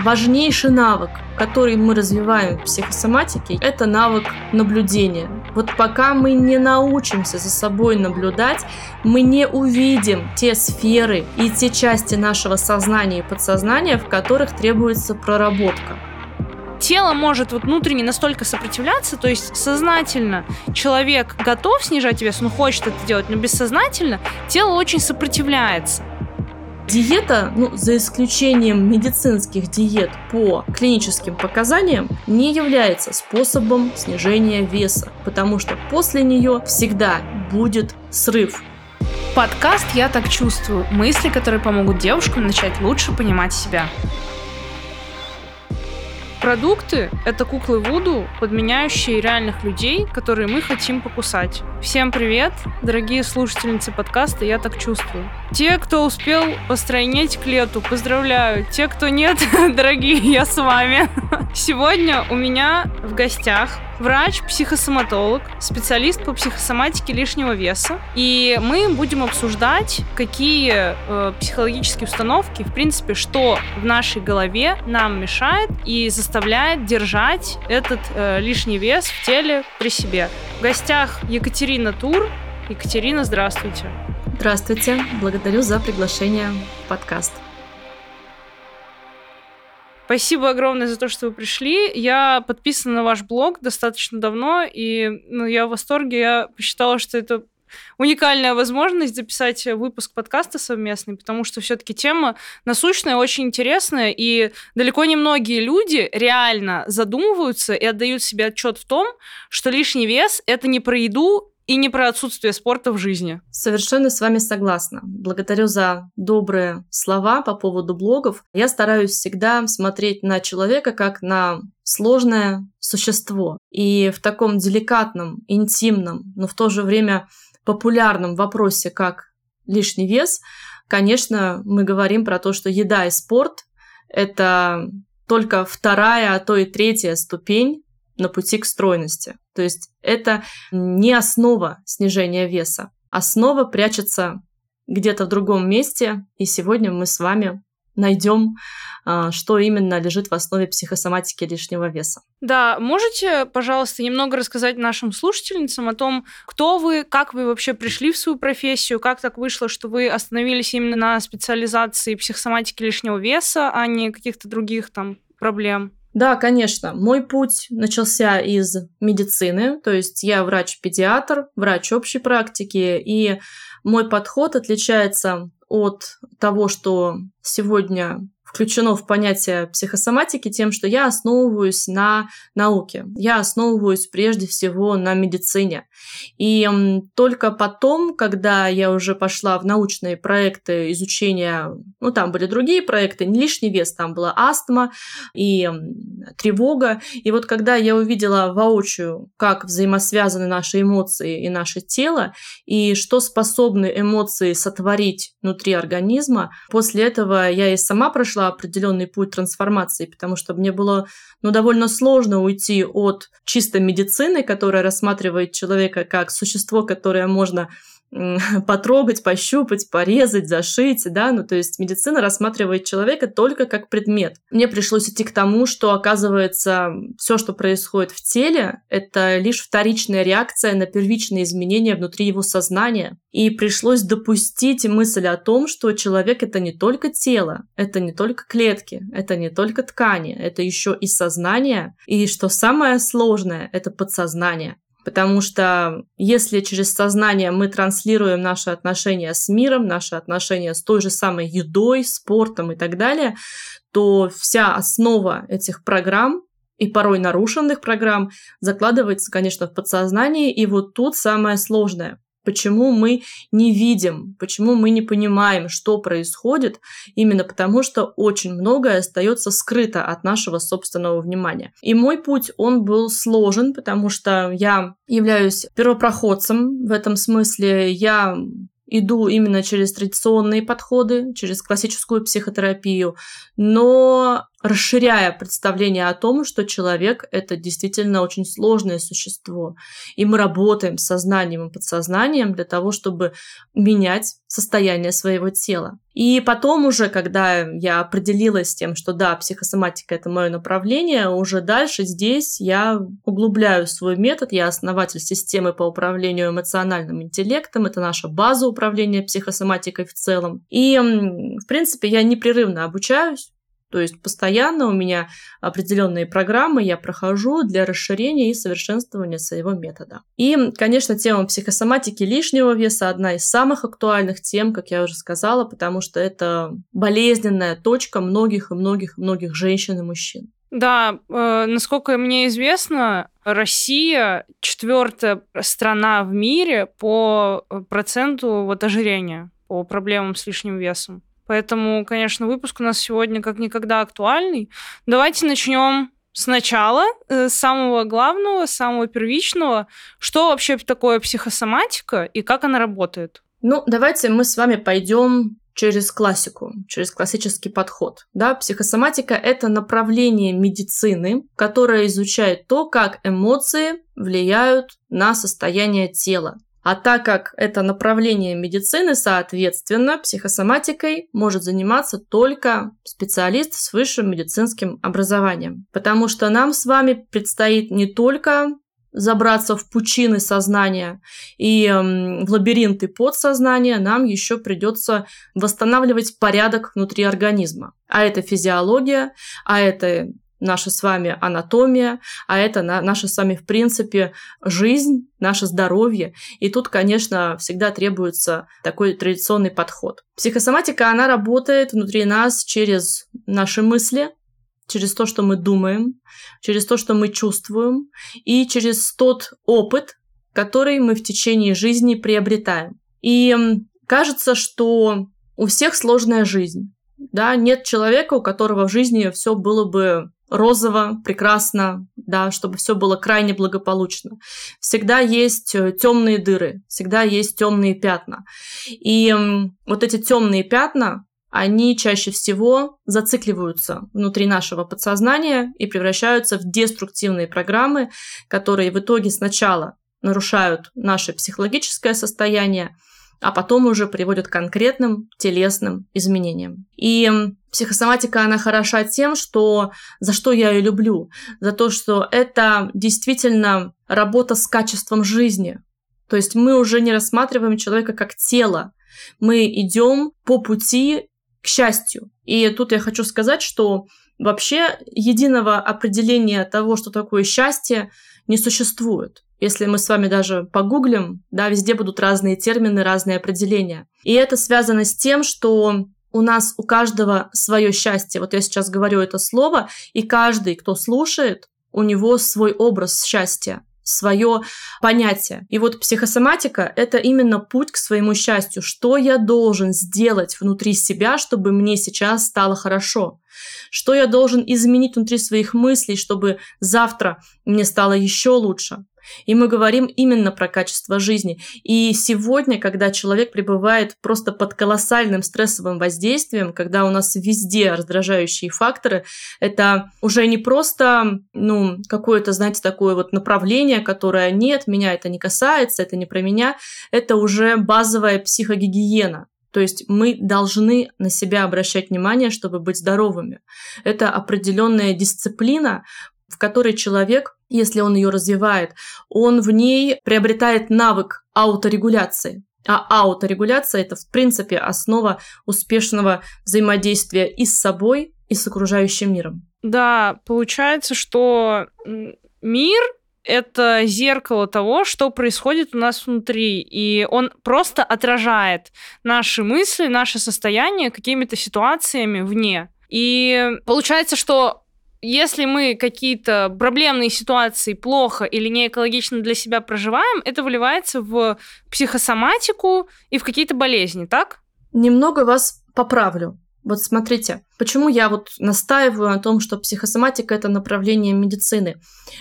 Важнейший навык, который мы развиваем в психосоматике, это навык наблюдения. Вот пока мы не научимся за собой наблюдать, мы не увидим те сферы и те части нашего сознания и подсознания, в которых требуется проработка тело может вот внутренне настолько сопротивляться, то есть сознательно человек готов снижать вес, он хочет это делать, но бессознательно тело очень сопротивляется. Диета, ну, за исключением медицинских диет по клиническим показаниям, не является способом снижения веса, потому что после нее всегда будет срыв. Подкаст «Я так чувствую» – мысли, которые помогут девушкам начать лучше понимать себя. Продукты — это куклы Вуду, подменяющие реальных людей, которые мы хотим покусать. Всем привет, дорогие слушательницы подкаста «Я так чувствую». Те, кто успел постройнеть к лету, поздравляю. Те, кто нет, дорогие, я с вами. Сегодня у меня в гостях врач-психосоматолог, специалист по психосоматике лишнего веса. И мы будем обсуждать, какие э, психологические установки, в принципе, что в нашей голове нам мешает и заставляет держать этот э, лишний вес в теле при себе. В гостях Екатерина Тур. Екатерина, здравствуйте. Здравствуйте, благодарю за приглашение в подкаст. Спасибо огромное за то, что вы пришли. Я подписана на ваш блог достаточно давно, и ну, я в восторге. Я посчитала, что это уникальная возможность записать выпуск подкаста совместный, потому что все-таки тема насущная, очень интересная, и далеко не многие люди реально задумываются и отдают себе отчет в том, что лишний вес это не про еду и не про отсутствие спорта в жизни. Совершенно с вами согласна. Благодарю за добрые слова по поводу блогов. Я стараюсь всегда смотреть на человека как на сложное существо. И в таком деликатном, интимном, но в то же время популярном вопросе, как лишний вес, конечно, мы говорим про то, что еда и спорт – это только вторая, а то и третья ступень на пути к стройности. То есть это не основа снижения веса. Основа прячется где-то в другом месте, и сегодня мы с вами найдем, а, что именно лежит в основе психосоматики лишнего веса. Да, можете, пожалуйста, немного рассказать нашим слушательницам о том, кто вы, как вы вообще пришли в свою профессию, как так вышло, что вы остановились именно на специализации психосоматики лишнего веса, а не каких-то других там проблем? Да, конечно. Мой путь начался из медицины, то есть я врач-педиатр, врач общей практики, и мой подход отличается от того, что сегодня включено в понятие психосоматики тем, что я основываюсь на науке. Я основываюсь прежде всего на медицине. И только потом, когда я уже пошла в научные проекты изучения, ну там были другие проекты, не лишний вес, там была астма и тревога. И вот когда я увидела воочию, как взаимосвязаны наши эмоции и наше тело, и что способны эмоции сотворить внутри организма, после этого я и сама прошла прошла определенный путь трансформации, потому что мне было ну, довольно сложно уйти от чисто медицины, которая рассматривает человека как существо, которое можно потрогать, пощупать, порезать, зашить, да, ну то есть медицина рассматривает человека только как предмет. Мне пришлось идти к тому, что оказывается все, что происходит в теле, это лишь вторичная реакция на первичные изменения внутри его сознания. И пришлось допустить мысль о том, что человек это не только тело, это не только клетки, это не только ткани, это еще и сознание, и что самое сложное, это подсознание. Потому что если через сознание мы транслируем наши отношения с миром, наши отношения с той же самой едой, спортом и так далее, то вся основа этих программ и порой нарушенных программ закладывается, конечно, в подсознании. И вот тут самое сложное почему мы не видим, почему мы не понимаем, что происходит, именно потому что очень многое остается скрыто от нашего собственного внимания. И мой путь, он был сложен, потому что я являюсь первопроходцем в этом смысле. Я иду именно через традиционные подходы, через классическую психотерапию, но расширяя представление о том, что человек — это действительно очень сложное существо. И мы работаем с сознанием и подсознанием для того, чтобы менять состояние своего тела. И потом уже, когда я определилась с тем, что да, психосоматика — это мое направление, уже дальше здесь я углубляю свой метод. Я основатель системы по управлению эмоциональным интеллектом. Это наша база управления психосоматикой в целом. И, в принципе, я непрерывно обучаюсь то есть постоянно у меня определенные программы я прохожу для расширения и совершенствования своего метода. И, конечно, тема психосоматики лишнего веса одна из самых актуальных тем, как я уже сказала, потому что это болезненная точка многих и многих и многих женщин и мужчин. Да, э, насколько мне известно, Россия четвертая страна в мире по проценту вот ожирения, по проблемам с лишним весом. Поэтому, конечно, выпуск у нас сегодня как никогда актуальный. Давайте начнем сначала, э, с самого главного, самого первичного. Что вообще такое психосоматика и как она работает? Ну, давайте мы с вами пойдем через классику, через классический подход. Да, психосоматика – это направление медицины, которое изучает то, как эмоции влияют на состояние тела. А так как это направление медицины, соответственно, психосоматикой может заниматься только специалист с высшим медицинским образованием. Потому что нам с вами предстоит не только забраться в пучины сознания и э, в лабиринты подсознания, нам еще придется восстанавливать порядок внутри организма. А это физиология, а это наша с вами анатомия, а это на, наша с вами, в принципе, жизнь, наше здоровье. И тут, конечно, всегда требуется такой традиционный подход. Психосоматика, она работает внутри нас через наши мысли, через то, что мы думаем, через то, что мы чувствуем, и через тот опыт, который мы в течение жизни приобретаем. И кажется, что у всех сложная жизнь. Да, нет человека, у которого в жизни все было бы розово, прекрасно, да, чтобы все было крайне благополучно. Всегда есть э, темные дыры, всегда есть темные пятна. И вот эти темные пятна, они чаще всего зацикливаются внутри нашего подсознания и превращаются в деструктивные программы, которые в итоге сначала нарушают наше психологическое состояние, а потом уже приводят к конкретным телесным изменениям. И психосоматика, она хороша тем, что за что я ее люблю, за то, что это действительно работа с качеством жизни. То есть мы уже не рассматриваем человека как тело, мы идем по пути к счастью. И тут я хочу сказать, что вообще единого определения того, что такое счастье, не существует. Если мы с вами даже погуглим, да, везде будут разные термины, разные определения. И это связано с тем, что у нас у каждого свое счастье. Вот я сейчас говорю это слово, и каждый, кто слушает, у него свой образ счастья свое понятие. И вот психосоматика — это именно путь к своему счастью. Что я должен сделать внутри себя, чтобы мне сейчас стало хорошо? Что я должен изменить внутри своих мыслей, чтобы завтра мне стало еще лучше? И мы говорим именно про качество жизни. И сегодня, когда человек пребывает просто под колоссальным стрессовым воздействием, когда у нас везде раздражающие факторы, это уже не просто ну, какое-то, знаете, такое вот направление, которое нет, меня это не касается, это не про меня, это уже базовая психогигиена. То есть мы должны на себя обращать внимание, чтобы быть здоровыми. Это определенная дисциплина, в которой человек если он ее развивает, он в ней приобретает навык ауторегуляции. А ауторегуляция – это, в принципе, основа успешного взаимодействия и с собой, и с окружающим миром. Да, получается, что мир это зеркало того, что происходит у нас внутри. И он просто отражает наши мысли, наше состояние какими-то ситуациями вне. И получается, что если мы какие-то проблемные ситуации плохо или не экологично для себя проживаем, это выливается в психосоматику и в какие-то болезни, так? Немного вас поправлю. Вот смотрите, Почему я вот настаиваю на том, что психосоматика это направление медицины?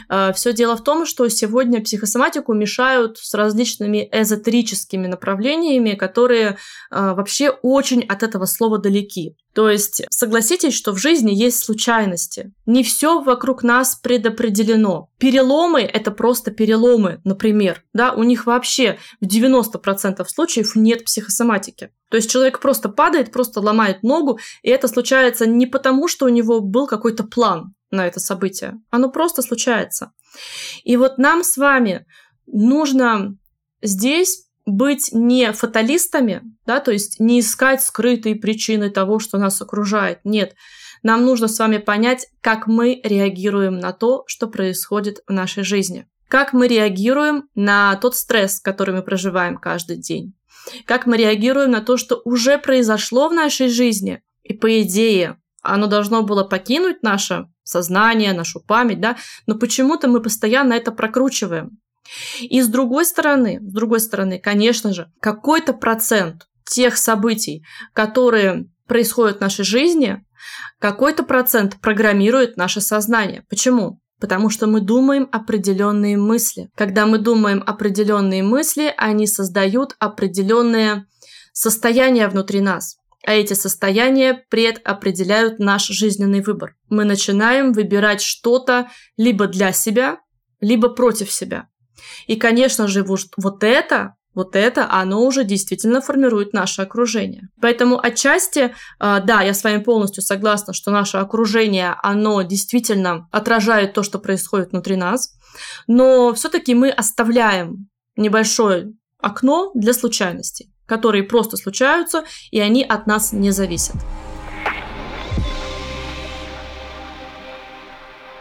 Э, Все дело в том, что сегодня психосоматику мешают с различными эзотерическими направлениями, которые э, вообще очень от этого слова далеки. То есть согласитесь, что в жизни есть случайности. Не все вокруг нас предопределено. Переломы – это просто переломы, например. Да, у них вообще в 90% случаев нет психосоматики. То есть человек просто падает, просто ломает ногу, и это случается не потому, что у него был какой-то план на это событие. Оно просто случается. И вот нам с вами нужно здесь быть не фаталистами, да, то есть не искать скрытые причины того, что нас окружает. Нет, нам нужно с вами понять, как мы реагируем на то, что происходит в нашей жизни. Как мы реагируем на тот стресс, который мы проживаем каждый день. Как мы реагируем на то, что уже произошло в нашей жизни. И по идее, оно должно было покинуть наше сознание, нашу память, да, но почему-то мы постоянно это прокручиваем. И с другой стороны, с другой стороны, конечно же, какой-то процент тех событий, которые происходят в нашей жизни, какой-то процент программирует наше сознание. Почему? Потому что мы думаем определенные мысли. Когда мы думаем определенные мысли, они создают определенные состояния внутри нас. А эти состояния предопределяют наш жизненный выбор. Мы начинаем выбирать что-то либо для себя, либо против себя. И, конечно же, вот это вот это, оно уже действительно формирует наше окружение. Поэтому отчасти, а, да, я с вами полностью согласна, что наше окружение, оно действительно отражает то, что происходит внутри нас, но все-таки мы оставляем небольшое окно для случайностей, которые просто случаются, и они от нас не зависят.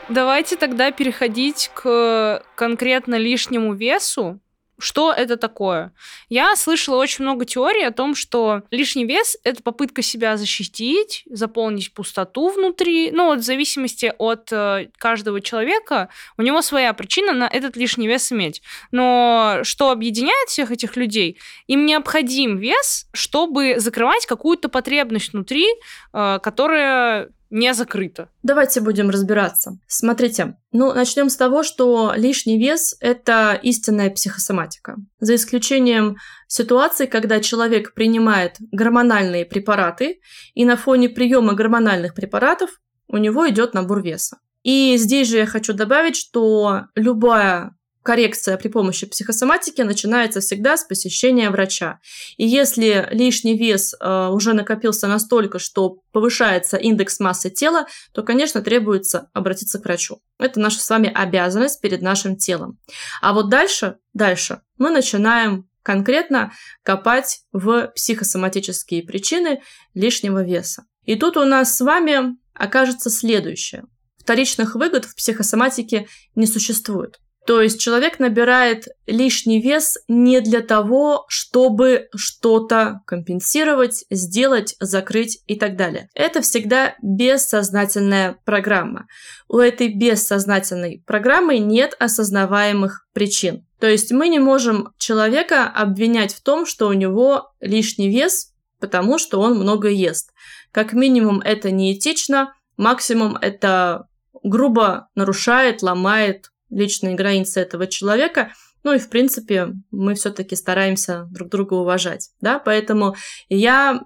Давайте тогда переходить к конкретно лишнему весу. Что это такое? Я слышала очень много теорий о том, что лишний вес – это попытка себя защитить, заполнить пустоту внутри. Ну, вот в зависимости от э, каждого человека, у него своя причина на этот лишний вес иметь. Но что объединяет всех этих людей? Им необходим вес, чтобы закрывать какую-то потребность внутри, э, которая не закрыто. Давайте будем разбираться. Смотрите, ну, начнем с того, что лишний вес – это истинная психосоматика. За исключением ситуации, когда человек принимает гормональные препараты, и на фоне приема гормональных препаратов у него идет набор веса. И здесь же я хочу добавить, что любая коррекция при помощи психосоматики начинается всегда с посещения врача. И если лишний вес э, уже накопился настолько, что повышается индекс массы тела, то, конечно, требуется обратиться к врачу. Это наша с вами обязанность перед нашим телом. А вот дальше, дальше мы начинаем конкретно копать в психосоматические причины лишнего веса. И тут у нас с вами окажется следующее. Вторичных выгод в психосоматике не существует. То есть человек набирает лишний вес не для того, чтобы что-то компенсировать, сделать, закрыть и так далее. Это всегда бессознательная программа. У этой бессознательной программы нет осознаваемых причин. То есть мы не можем человека обвинять в том, что у него лишний вес, потому что он много ест. Как минимум это неэтично, максимум это грубо нарушает, ломает личные границы этого человека. Ну и, в принципе, мы все-таки стараемся друг друга уважать. Да? Поэтому я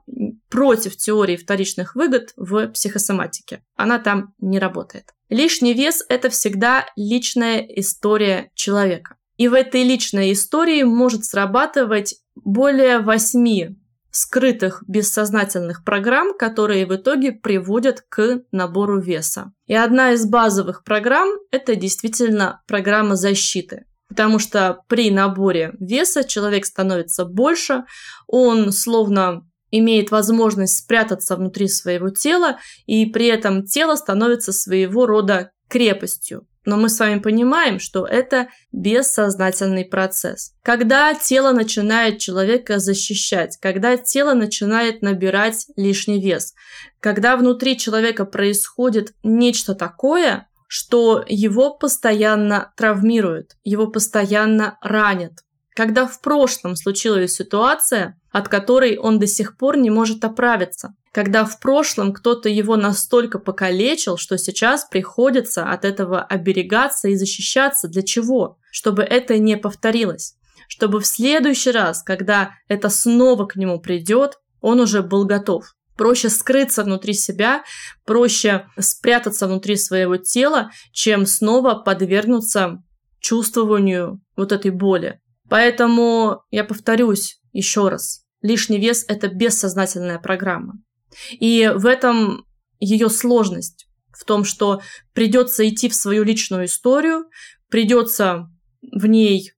против теории вторичных выгод в психосоматике. Она там не работает. Лишний вес – это всегда личная история человека. И в этой личной истории может срабатывать более восьми скрытых бессознательных программ, которые в итоге приводят к набору веса. И одна из базовых программ – это действительно программа защиты. Потому что при наборе веса человек становится больше, он словно имеет возможность спрятаться внутри своего тела, и при этом тело становится своего рода крепостью. Но мы с вами понимаем, что это бессознательный процесс. Когда тело начинает человека защищать, когда тело начинает набирать лишний вес, когда внутри человека происходит нечто такое, что его постоянно травмирует, его постоянно ранит. Когда в прошлом случилась ситуация, от которой он до сих пор не может оправиться. Когда в прошлом кто-то его настолько покалечил, что сейчас приходится от этого оберегаться и защищаться. Для чего? Чтобы это не повторилось. Чтобы в следующий раз, когда это снова к нему придет, он уже был готов. Проще скрыться внутри себя, проще спрятаться внутри своего тела, чем снова подвергнуться чувствованию вот этой боли. Поэтому я повторюсь еще раз. Лишний вес – это бессознательная программа. И в этом ее сложность, в том, что придется идти в свою личную историю, придется в ней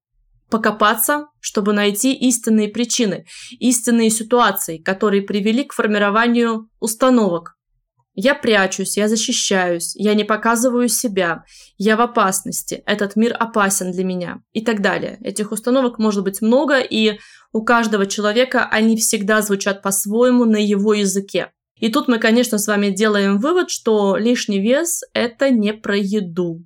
покопаться, чтобы найти истинные причины, истинные ситуации, которые привели к формированию установок. Я прячусь, я защищаюсь, я не показываю себя, я в опасности, этот мир опасен для меня и так далее. Этих установок может быть много, и у каждого человека они всегда звучат по-своему на его языке. И тут мы, конечно, с вами делаем вывод, что лишний вес – это не про еду.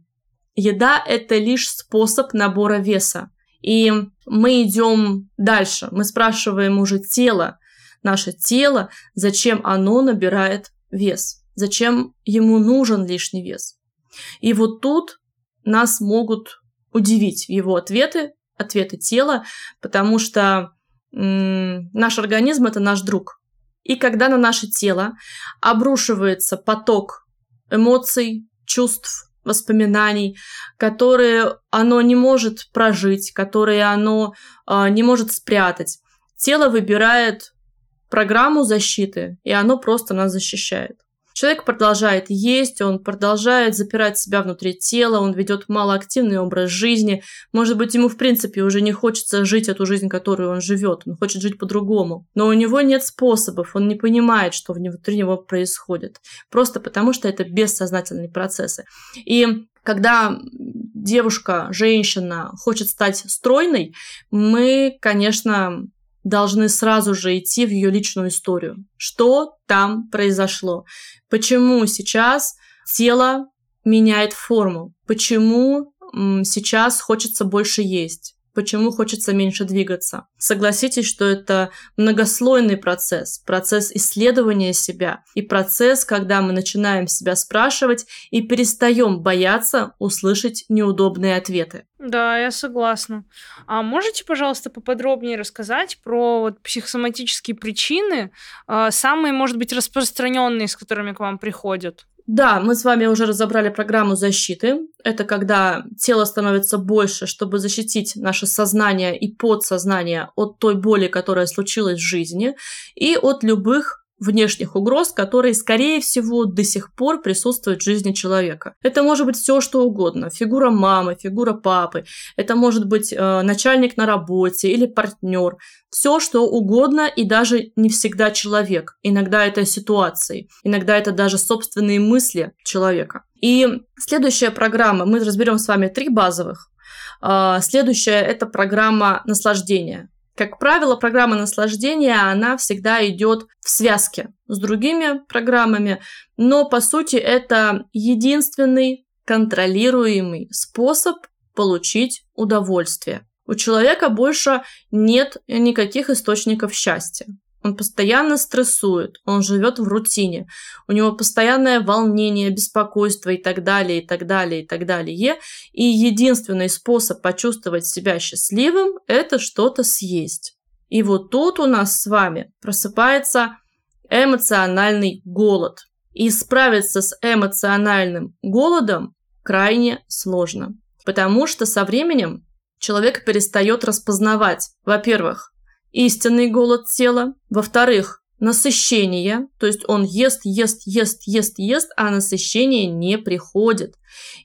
Еда – это лишь способ набора веса. И мы идем дальше. Мы спрашиваем уже тело, наше тело, зачем оно набирает вес, зачем ему нужен лишний вес. И вот тут нас могут удивить его ответы, ответы тела, потому что м- наш организм это наш друг. И когда на наше тело обрушивается поток эмоций, чувств, воспоминаний, которые оно не может прожить, которые оно э, не может спрятать. Тело выбирает программу защиты, и оно просто нас защищает. Человек продолжает есть, он продолжает запирать себя внутри тела, он ведет малоактивный образ жизни. Может быть, ему в принципе уже не хочется жить эту жизнь, которую он живет, он хочет жить по-другому. Но у него нет способов, он не понимает, что внутри него происходит. Просто потому, что это бессознательные процессы. И когда девушка, женщина хочет стать стройной, мы, конечно, должны сразу же идти в ее личную историю. Что там произошло? Почему сейчас тело меняет форму? Почему сейчас хочется больше есть? Почему хочется меньше двигаться. Согласитесь, что это многослойный процесс, процесс исследования себя и процесс, когда мы начинаем себя спрашивать и перестаем бояться услышать неудобные ответы. Да, я согласна. А можете, пожалуйста, поподробнее рассказать про вот психосоматические причины, а, самые, может быть, распространенные, с которыми к вам приходят? Да, мы с вами уже разобрали программу защиты. Это когда тело становится больше, чтобы защитить наше сознание и подсознание от той боли, которая случилась в жизни, и от любых внешних угроз, которые, скорее всего, до сих пор присутствуют в жизни человека. Это может быть все, что угодно. Фигура мамы, фигура папы. Это может быть э, начальник на работе или партнер. Все, что угодно, и даже не всегда человек. Иногда это ситуации. Иногда это даже собственные мысли человека. И следующая программа, мы разберем с вами три базовых. Э, следующая – это программа наслаждения. Как правило, программа наслаждения, она всегда идет в связке с другими программами, но по сути это единственный контролируемый способ получить удовольствие. У человека больше нет никаких источников счастья. Он постоянно стрессует, он живет в рутине, у него постоянное волнение, беспокойство и так далее, и так далее, и так далее. И единственный способ почувствовать себя счастливым – это что-то съесть. И вот тут у нас с вами просыпается эмоциональный голод. И справиться с эмоциональным голодом крайне сложно. Потому что со временем человек перестает распознавать, во-первых, истинный голод тела. Во-вторых, насыщение, то есть он ест, ест, ест, ест, ест, а насыщение не приходит.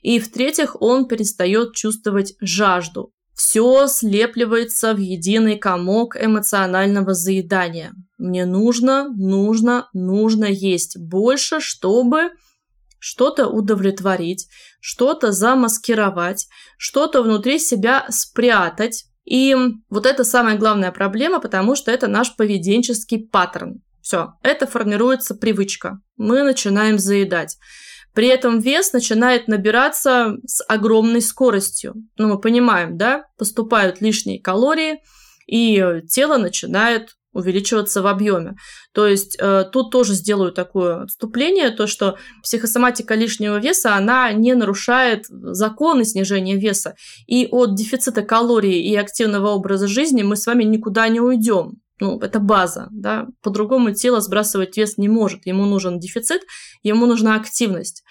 И в-третьих, он перестает чувствовать жажду. Все слепливается в единый комок эмоционального заедания. Мне нужно, нужно, нужно есть больше, чтобы что-то удовлетворить, что-то замаскировать, что-то внутри себя спрятать, и вот это самая главная проблема, потому что это наш поведенческий паттерн. Все, это формируется привычка. Мы начинаем заедать. При этом вес начинает набираться с огромной скоростью. Ну, мы понимаем, да, поступают лишние калории, и тело начинает увеличиваться в объеме. То есть э, тут тоже сделаю такое отступление, то что психосоматика лишнего веса, она не нарушает законы снижения веса. И от дефицита калорий и активного образа жизни мы с вами никуда не уйдем. Ну, это база, да. По-другому тело сбрасывать вес не может. Ему нужен дефицит, ему нужна активность.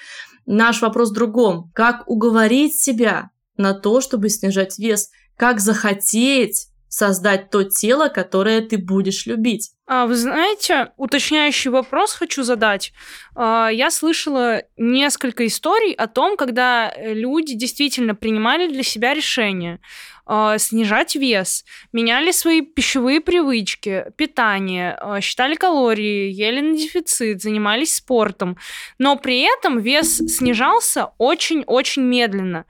Наш вопрос в другом. Как уговорить себя на то, чтобы снижать вес? Как захотеть создать то тело, которое ты будешь любить. А, вы знаете, уточняющий вопрос хочу задать. А, я слышала несколько историй о том, когда люди действительно принимали для себя решение э, снижать вес, меняли свои пищевые привычки, питание, э, считали калории, ели на дефицит, занимались спортом, но при этом вес снижался очень-очень медленно.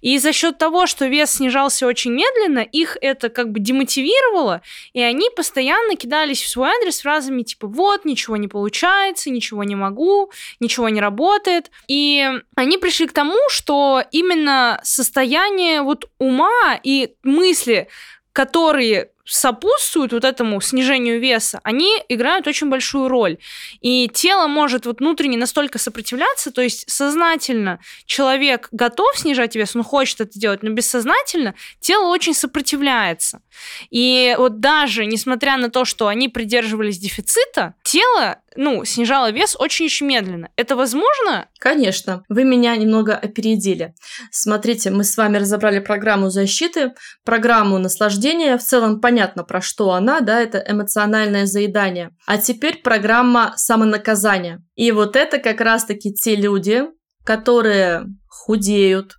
И за счет того, что вес снижался очень медленно, их это как бы демотивировало, и они постоянно кидались в свой адрес фразами типа «вот, ничего не получается, ничего не могу, ничего не работает». И они пришли к тому, что именно состояние вот ума и мысли, которые сопутствуют вот этому снижению веса, они играют очень большую роль. И тело может вот внутренне настолько сопротивляться, то есть сознательно человек готов снижать вес, он хочет это делать, но бессознательно тело очень сопротивляется. И вот даже несмотря на то, что они придерживались дефицита, тело ну, снижало вес очень-очень медленно. Это возможно? Конечно. Вы меня немного опередили. Смотрите, мы с вами разобрали программу защиты, программу наслаждения. В целом понятно, про что она, да, это эмоциональное заедание. А теперь программа самонаказания. И вот это как раз-таки те люди, которые худеют,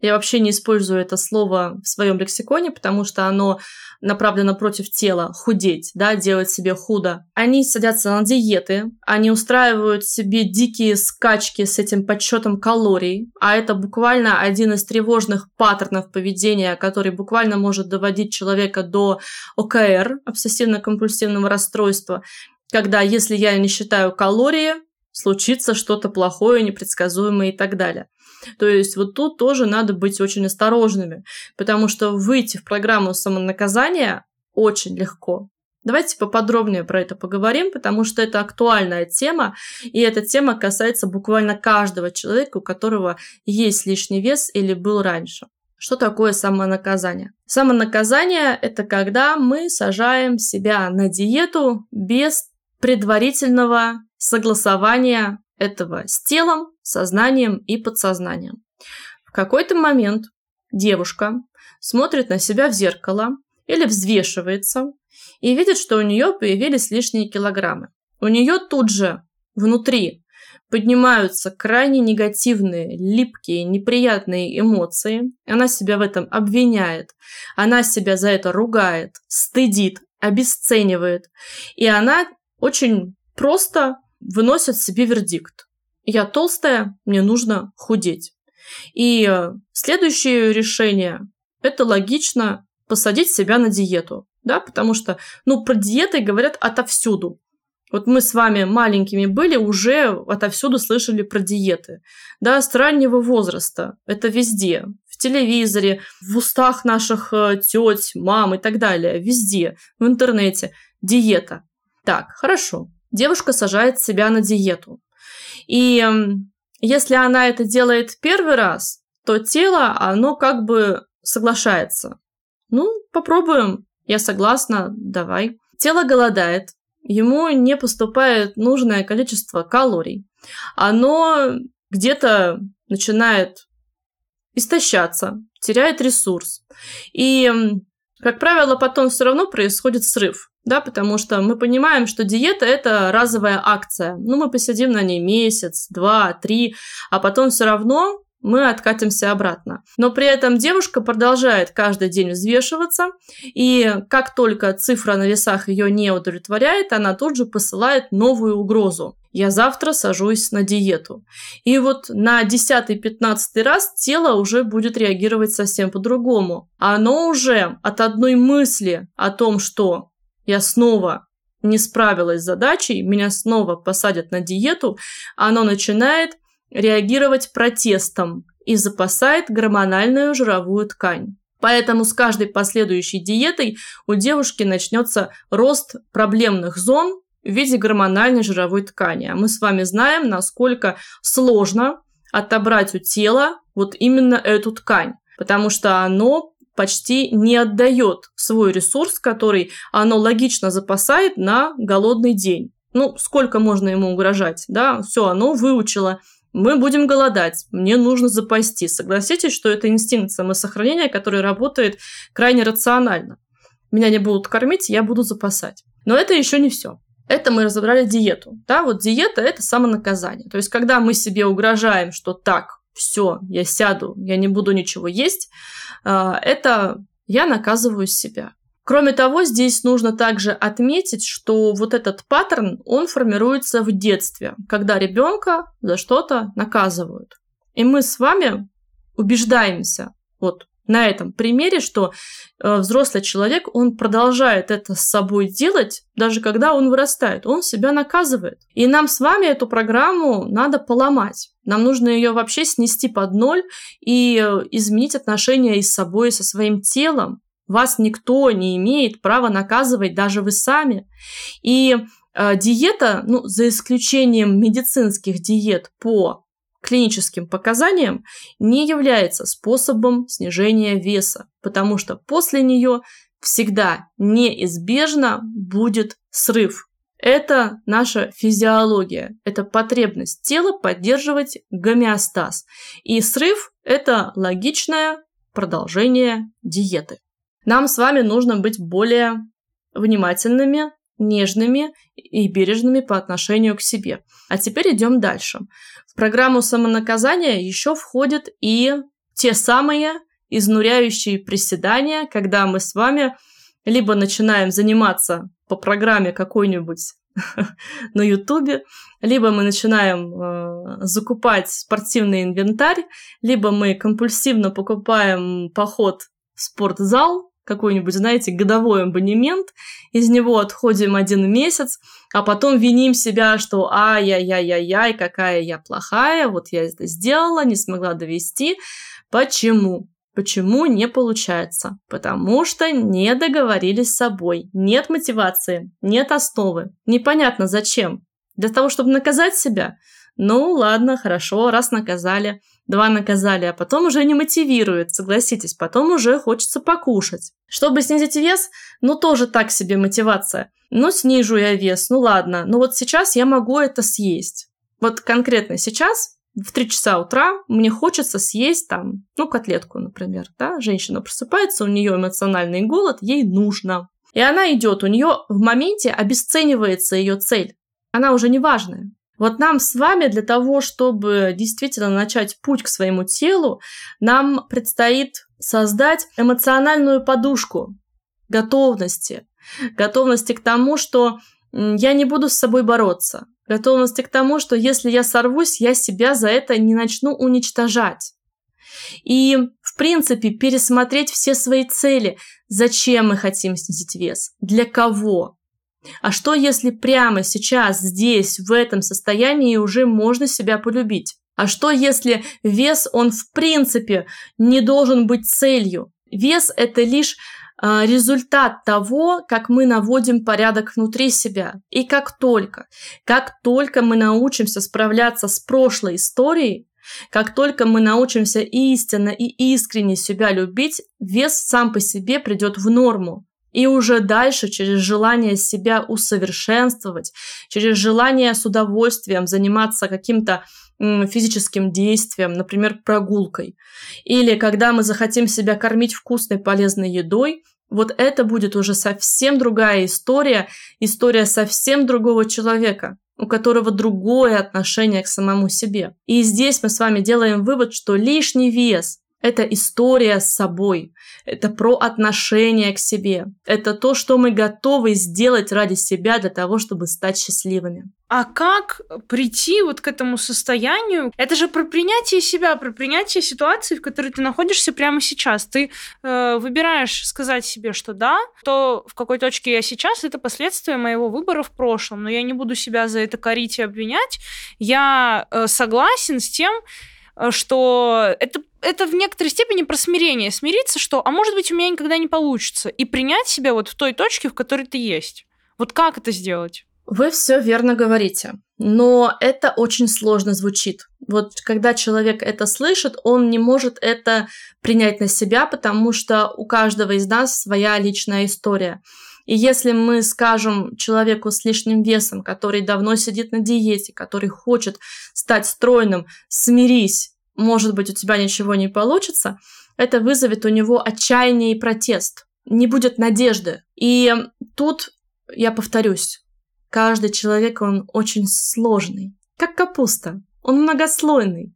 я вообще не использую это слово в своем лексиконе, потому что оно направлено против тела, худеть, да, делать себе худо. Они садятся на диеты, они устраивают себе дикие скачки с этим подсчетом калорий, а это буквально один из тревожных паттернов поведения, который буквально может доводить человека до ОКР, обсессивно-компульсивного расстройства, когда если я не считаю калории, случится что-то плохое, непредсказуемое и так далее. То есть вот тут тоже надо быть очень осторожными, потому что выйти в программу самонаказания очень легко. Давайте поподробнее про это поговорим, потому что это актуальная тема, и эта тема касается буквально каждого человека, у которого есть лишний вес или был раньше. Что такое самонаказание? Самонаказание – это когда мы сажаем себя на диету без предварительного согласования этого с телом, сознанием и подсознанием. В какой-то момент девушка смотрит на себя в зеркало или взвешивается и видит, что у нее появились лишние килограммы. У нее тут же внутри поднимаются крайне негативные, липкие, неприятные эмоции. Она себя в этом обвиняет. Она себя за это ругает, стыдит, обесценивает. И она очень просто выносят себе вердикт. Я толстая, мне нужно худеть. И э, следующее решение – это логично посадить себя на диету. Да, потому что, ну, про диеты говорят отовсюду. Вот мы с вами маленькими были, уже отовсюду слышали про диеты. Да, с раннего возраста. Это везде. В телевизоре, в устах наших э, теть, мам и так далее. Везде. В интернете. Диета. Так, хорошо девушка сажает себя на диету. И если она это делает первый раз, то тело, оно как бы соглашается. Ну, попробуем. Я согласна, давай. Тело голодает, ему не поступает нужное количество калорий. Оно где-то начинает истощаться, теряет ресурс. И, как правило, потом все равно происходит срыв да, потому что мы понимаем, что диета – это разовая акция. Ну, мы посидим на ней месяц, два, три, а потом все равно мы откатимся обратно. Но при этом девушка продолжает каждый день взвешиваться, и как только цифра на весах ее не удовлетворяет, она тут же посылает новую угрозу. Я завтра сажусь на диету. И вот на 10-15 раз тело уже будет реагировать совсем по-другому. Оно уже от одной мысли о том, что я снова не справилась с задачей, меня снова посадят на диету, оно начинает реагировать протестом и запасает гормональную жировую ткань. Поэтому с каждой последующей диетой у девушки начнется рост проблемных зон в виде гормональной жировой ткани. А мы с вами знаем, насколько сложно отобрать у тела вот именно эту ткань, потому что оно почти не отдает свой ресурс, который оно логично запасает на голодный день. Ну, сколько можно ему угрожать, да? Все, оно выучило. Мы будем голодать, мне нужно запасти. Согласитесь, что это инстинкт самосохранения, который работает крайне рационально. Меня не будут кормить, я буду запасать. Но это еще не все. Это мы разобрали диету. Да, вот диета – это самонаказание. То есть, когда мы себе угрожаем, что так, все, я сяду, я не буду ничего есть, это я наказываю себя. Кроме того, здесь нужно также отметить, что вот этот паттерн, он формируется в детстве, когда ребенка за что-то наказывают. И мы с вами убеждаемся, вот на этом примере, что э, взрослый человек, он продолжает это с собой делать, даже когда он вырастает, он себя наказывает. И нам с вами эту программу надо поломать. Нам нужно ее вообще снести под ноль и э, изменить отношения и с собой, и со своим телом. Вас никто не имеет права наказывать, даже вы сами. И э, диета, ну, за исключением медицинских диет по клиническим показаниям не является способом снижения веса, потому что после нее всегда неизбежно будет срыв. Это наша физиология, это потребность тела поддерживать гомеостаз. И срыв – это логичное продолжение диеты. Нам с вами нужно быть более внимательными нежными и бережными по отношению к себе. А теперь идем дальше. В программу самонаказания еще входят и те самые изнуряющие приседания, когда мы с вами либо начинаем заниматься по программе какой-нибудь на Ютубе, либо мы начинаем э, закупать спортивный инвентарь, либо мы компульсивно покупаем поход в спортзал, какой-нибудь, знаете, годовой абонемент, из него отходим один месяц, а потом виним себя, что ай-яй-яй-яй, какая я плохая, вот я это сделала, не смогла довести. Почему? Почему не получается? Потому что не договорились с собой, нет мотивации, нет основы. Непонятно зачем. Для того, чтобы наказать себя? Ну, ладно, хорошо, раз наказали, два наказали, а потом уже не мотивирует, согласитесь, потом уже хочется покушать. Чтобы снизить вес, ну, тоже так себе мотивация. Ну, снижу я вес, ну ладно, но вот сейчас я могу это съесть. Вот конкретно сейчас в 3 часа утра мне хочется съесть там, ну, котлетку, например, да, женщина просыпается, у нее эмоциональный голод, ей нужно. И она идет, у нее в моменте обесценивается ее цель. Она уже не важная. Вот нам с вами для того, чтобы действительно начать путь к своему телу, нам предстоит создать эмоциональную подушку готовности. Готовности к тому, что я не буду с собой бороться. Готовности к тому, что если я сорвусь, я себя за это не начну уничтожать. И, в принципе, пересмотреть все свои цели. Зачем мы хотим снизить вес? Для кого? А что, если прямо сейчас, здесь, в этом состоянии уже можно себя полюбить? А что, если вес, он в принципе не должен быть целью? Вес – это лишь э, результат того, как мы наводим порядок внутри себя. И как только, как только мы научимся справляться с прошлой историей, как только мы научимся истинно и искренне себя любить, вес сам по себе придет в норму. И уже дальше, через желание себя усовершенствовать, через желание с удовольствием заниматься каким-то физическим действием, например, прогулкой, или когда мы захотим себя кормить вкусной полезной едой, вот это будет уже совсем другая история, история совсем другого человека, у которого другое отношение к самому себе. И здесь мы с вами делаем вывод, что лишний вес это история с собой, это про отношение к себе, это то, что мы готовы сделать ради себя для того, чтобы стать счастливыми. А как прийти вот к этому состоянию? Это же про принятие себя, про принятие ситуации, в которой ты находишься прямо сейчас. Ты э, выбираешь сказать себе, что да, то в какой точке я сейчас, это последствия моего выбора в прошлом, но я не буду себя за это корить и обвинять. Я э, согласен с тем, Э, что это это в некоторой степени про смирение. Смириться, что, а может быть, у меня никогда не получится. И принять себя вот в той точке, в которой ты есть. Вот как это сделать? Вы все верно говорите, но это очень сложно звучит. Вот когда человек это слышит, он не может это принять на себя, потому что у каждого из нас своя личная история. И если мы скажем человеку с лишним весом, который давно сидит на диете, который хочет стать стройным, смирись, может быть, у тебя ничего не получится, это вызовет у него отчаяние и протест. Не будет надежды. И тут я повторюсь, каждый человек, он очень сложный, как капуста. Он многослойный.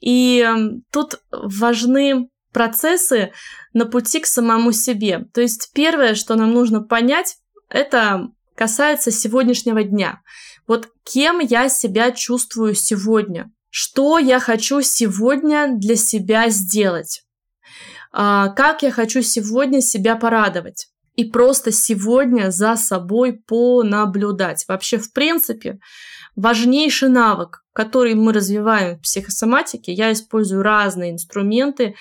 И эм, тут важны процессы на пути к самому себе. То есть первое, что нам нужно понять, это касается сегодняшнего дня. Вот кем я себя чувствую сегодня? Что я хочу сегодня для себя сделать? А, как я хочу сегодня себя порадовать? И просто сегодня за собой понаблюдать. Вообще, в принципе, важнейший навык, который мы развиваем в психосоматике, я использую разные инструменты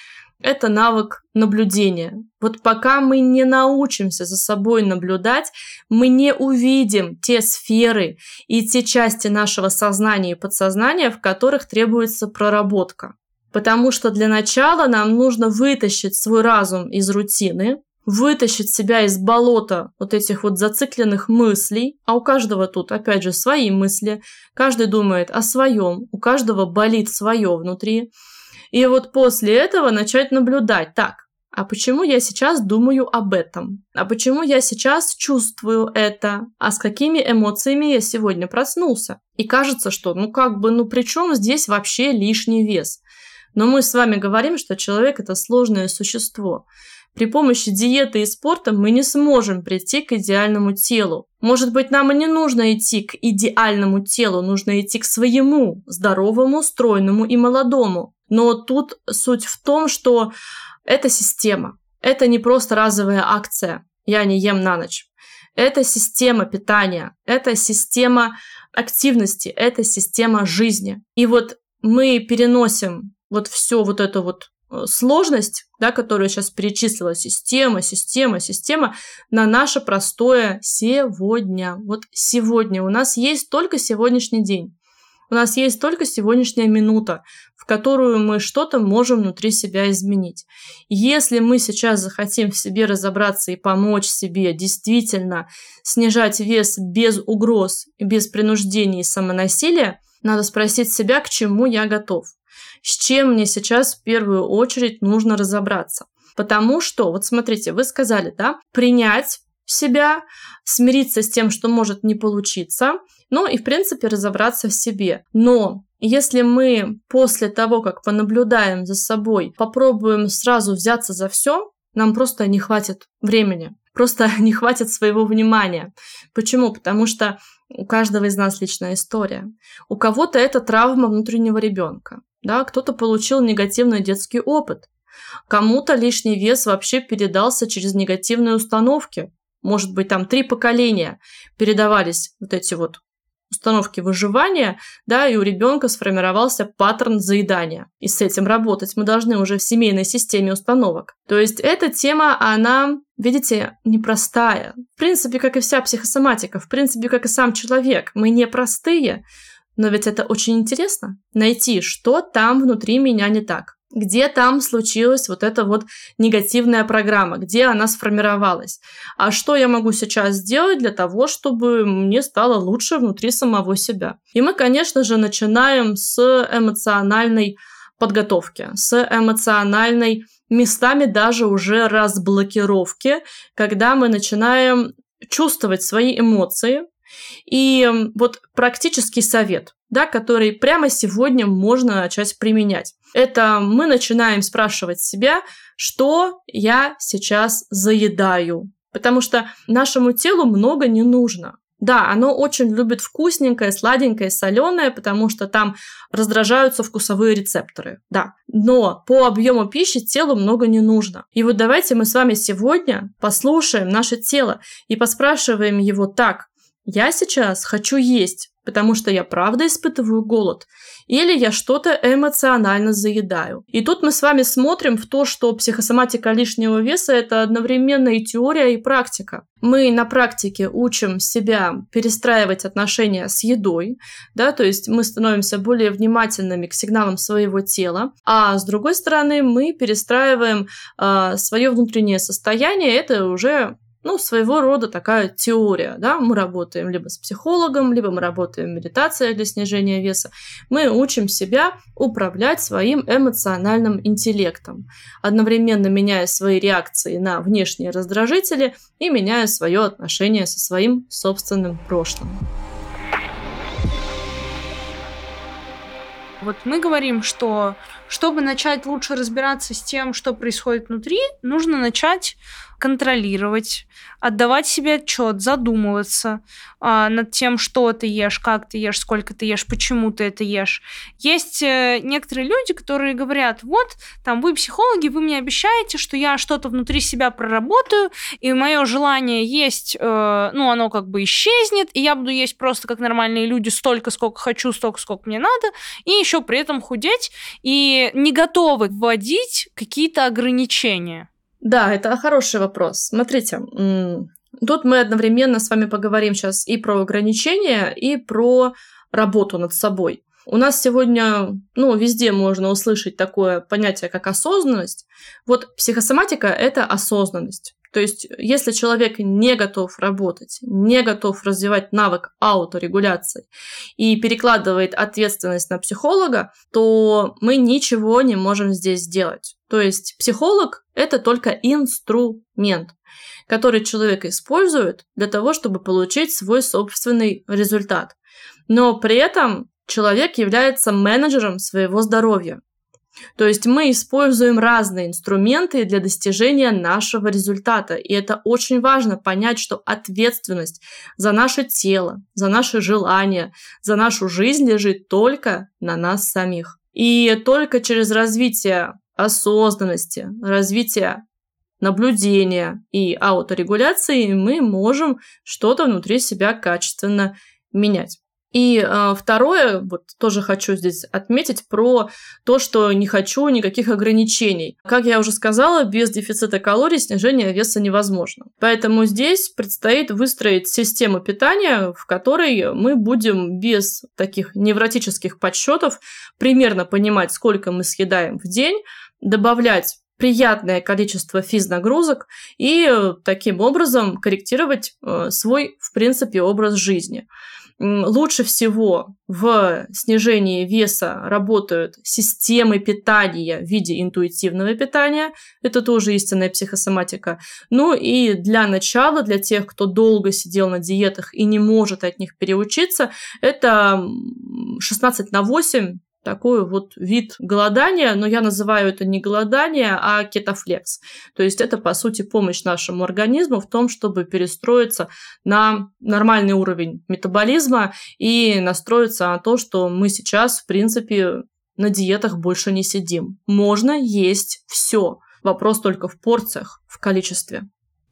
это навык наблюдения. Вот пока мы не научимся за собой наблюдать, мы не увидим те сферы и те части нашего сознания и подсознания, в которых требуется проработка. Потому что для начала нам нужно вытащить свой разум из рутины, вытащить себя из болота вот этих вот зацикленных мыслей, а у каждого тут, опять же, свои мысли, каждый думает о своем, у каждого болит свое внутри, и вот после этого начать наблюдать. Так, а почему я сейчас думаю об этом? А почему я сейчас чувствую это? А с какими эмоциями я сегодня проснулся? И кажется, что ну как бы, ну при чем здесь вообще лишний вес? Но мы с вами говорим, что человек это сложное существо. При помощи диеты и спорта мы не сможем прийти к идеальному телу. Может быть, нам и не нужно идти к идеальному телу, нужно идти к своему, здоровому, стройному и молодому. Но тут суть в том, что это система. Это не просто разовая акция «я не ем на ночь». Это система питания, это система активности, это система жизни. И вот мы переносим вот все вот эту вот э, сложность, да, которую сейчас перечислила, система, система, система, на наше простое сегодня. Вот сегодня у нас есть только сегодняшний день. У нас есть только сегодняшняя минута, которую мы что-то можем внутри себя изменить. Если мы сейчас захотим в себе разобраться и помочь себе действительно снижать вес без угроз, без принуждения и самонасилия, надо спросить себя, к чему я готов. С чем мне сейчас в первую очередь нужно разобраться. Потому что, вот смотрите, вы сказали, да, принять себя, смириться с тем, что может не получиться, ну и, в принципе, разобраться в себе. Но если мы после того, как понаблюдаем за собой, попробуем сразу взяться за все, нам просто не хватит времени, просто не хватит своего внимания. Почему? Потому что у каждого из нас личная история. У кого-то это травма внутреннего ребенка, да, кто-то получил негативный детский опыт, кому-то лишний вес вообще передался через негативные установки, может быть, там три поколения передавались вот эти вот установки выживания, да, и у ребенка сформировался паттерн заедания. И с этим работать мы должны уже в семейной системе установок. То есть эта тема, она, видите, непростая. В принципе, как и вся психосоматика, в принципе, как и сам человек. Мы непростые, но ведь это очень интересно. Найти, что там внутри меня не так где там случилась вот эта вот негативная программа, где она сформировалась. А что я могу сейчас сделать для того, чтобы мне стало лучше внутри самого себя? И мы, конечно же, начинаем с эмоциональной подготовки, с эмоциональной местами даже уже разблокировки, когда мы начинаем чувствовать свои эмоции. И вот практический совет, да, который прямо сегодня можно начать применять это мы начинаем спрашивать себя, что я сейчас заедаю. Потому что нашему телу много не нужно. Да, оно очень любит вкусненькое, сладенькое, соленое, потому что там раздражаются вкусовые рецепторы. Да. Но по объему пищи телу много не нужно. И вот давайте мы с вами сегодня послушаем наше тело и поспрашиваем его так. Я сейчас хочу есть потому что я правда испытываю голод, или я что-то эмоционально заедаю. И тут мы с вами смотрим в то, что психосоматика лишнего веса – это одновременно и теория, и практика. Мы на практике учим себя перестраивать отношения с едой, да, то есть мы становимся более внимательными к сигналам своего тела, а с другой стороны мы перестраиваем э, свое внутреннее состояние, это уже ну, своего рода такая теория, да, мы работаем либо с психологом, либо мы работаем в медитации для снижения веса, мы учим себя управлять своим эмоциональным интеллектом, одновременно меняя свои реакции на внешние раздражители и меняя свое отношение со своим собственным прошлым. Вот мы говорим, что чтобы начать лучше разбираться с тем, что происходит внутри, нужно начать контролировать, отдавать себе отчет, задумываться а, над тем, что ты ешь, как ты ешь, сколько ты ешь, почему ты это ешь. Есть э, некоторые люди, которые говорят, вот, там, вы психологи, вы мне обещаете, что я что-то внутри себя проработаю, и мое желание есть, э, ну, оно как бы исчезнет, и я буду есть просто как нормальные люди столько, сколько хочу, столько, сколько мне надо, и еще при этом худеть, и не готовы вводить какие-то ограничения. Да, это хороший вопрос. Смотрите, тут мы одновременно с вами поговорим сейчас и про ограничения, и про работу над собой. У нас сегодня, ну, везде можно услышать такое понятие, как осознанность. Вот психосоматика – это осознанность. То есть, если человек не готов работать, не готов развивать навык ауторегуляции и перекладывает ответственность на психолога, то мы ничего не можем здесь сделать. То есть, психолог – это только инструмент, который человек использует для того, чтобы получить свой собственный результат. Но при этом человек является менеджером своего здоровья. То есть мы используем разные инструменты для достижения нашего результата. И это очень важно понять, что ответственность за наше тело, за наши желания, за нашу жизнь лежит только на нас самих. И только через развитие осознанности, развитие наблюдения и ауторегуляции мы можем что-то внутри себя качественно менять. И э, второе, вот тоже хочу здесь отметить про то, что не хочу никаких ограничений. Как я уже сказала, без дефицита калорий снижение веса невозможно. Поэтому здесь предстоит выстроить систему питания, в которой мы будем без таких невротических подсчетов примерно понимать, сколько мы съедаем в день, добавлять приятное количество физнагрузок и э, таким образом корректировать э, свой, в принципе, образ жизни. Лучше всего в снижении веса работают системы питания в виде интуитивного питания. Это тоже истинная психосоматика. Ну и для начала, для тех, кто долго сидел на диетах и не может от них переучиться, это 16 на 8 такой вот вид голодания, но я называю это не голодание, а кетофлекс. То есть это, по сути, помощь нашему организму в том, чтобы перестроиться на нормальный уровень метаболизма и настроиться на то, что мы сейчас, в принципе, на диетах больше не сидим. Можно есть все. Вопрос только в порциях, в количестве.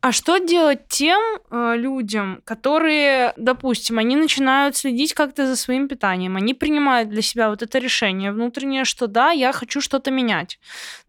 А что делать тем э, людям, которые, допустим, они начинают следить как-то за своим питанием, они принимают для себя вот это решение внутреннее, что да, я хочу что-то менять,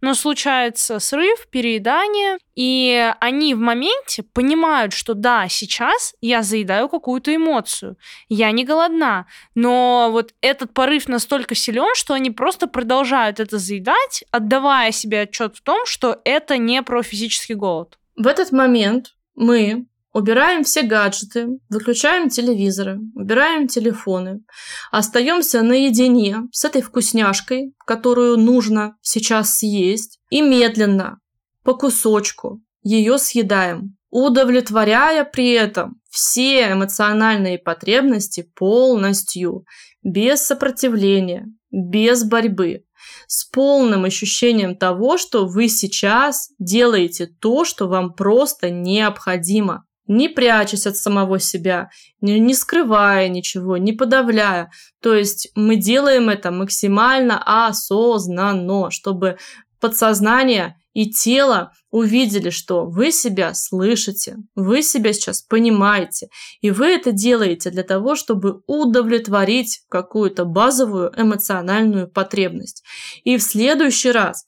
но случается срыв, переедание, и они в моменте понимают, что да, сейчас я заедаю какую-то эмоцию, я не голодна, но вот этот порыв настолько силен, что они просто продолжают это заедать, отдавая себе отчет в том, что это не про физический голод. В этот момент мы убираем все гаджеты, выключаем телевизоры, убираем телефоны, остаемся наедине с этой вкусняшкой, которую нужно сейчас съесть, и медленно, по кусочку, ее съедаем, удовлетворяя при этом все эмоциональные потребности полностью, без сопротивления, без борьбы с полным ощущением того, что вы сейчас делаете то, что вам просто необходимо не прячась от самого себя, не, скрывая ничего, не подавляя. То есть мы делаем это максимально осознанно, чтобы подсознание и тело увидели, что вы себя слышите, вы себя сейчас понимаете, и вы это делаете для того, чтобы удовлетворить какую-то базовую эмоциональную потребность. И в следующий раз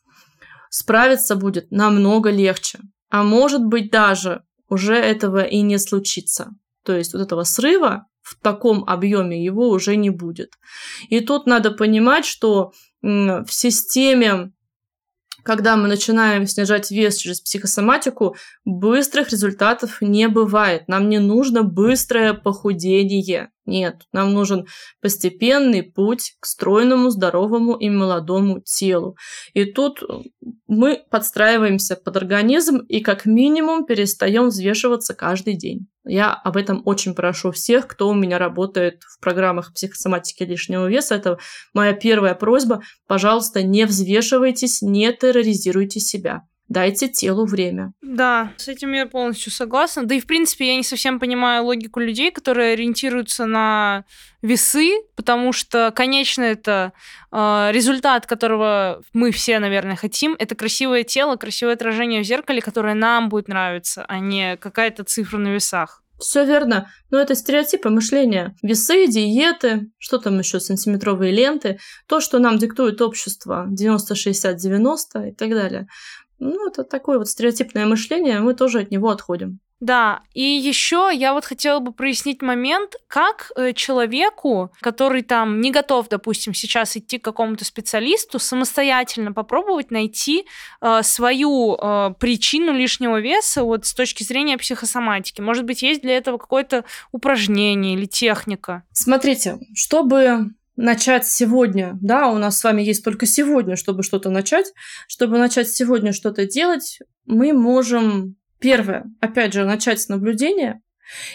справиться будет намного легче. А может быть даже уже этого и не случится. То есть вот этого срыва в таком объеме его уже не будет. И тут надо понимать, что в системе когда мы начинаем снижать вес через психосоматику, быстрых результатов не бывает. Нам не нужно быстрое похудение. Нет, нам нужен постепенный путь к стройному, здоровому и молодому телу. И тут мы подстраиваемся под организм и как минимум перестаем взвешиваться каждый день. Я об этом очень прошу всех, кто у меня работает в программах психосоматики лишнего веса. Это моя первая просьба. Пожалуйста, не взвешивайтесь, не терроризируйте себя. Дайте телу время. Да, с этим я полностью согласна. Да и, в принципе, я не совсем понимаю логику людей, которые ориентируются на весы, потому что, конечно, это э, результат, которого мы все, наверное, хотим. Это красивое тело, красивое отражение в зеркале, которое нам будет нравиться, а не какая-то цифра на весах. Все верно, но это стереотипы мышления. Весы, диеты, что там еще, сантиметровые ленты, то, что нам диктует общество, 90-60-90 и так далее. Ну, это такое вот стереотипное мышление, мы тоже от него отходим. Да, и еще я вот хотела бы прояснить момент, как э, человеку, который там не готов, допустим, сейчас идти к какому-то специалисту, самостоятельно попробовать найти э, свою э, причину лишнего веса вот с точки зрения психосоматики. Может быть, есть для этого какое-то упражнение или техника? Смотрите, чтобы начать сегодня, да, у нас с вами есть только сегодня, чтобы что-то начать, чтобы начать сегодня что-то делать, мы можем, первое, опять же, начать с наблюдения,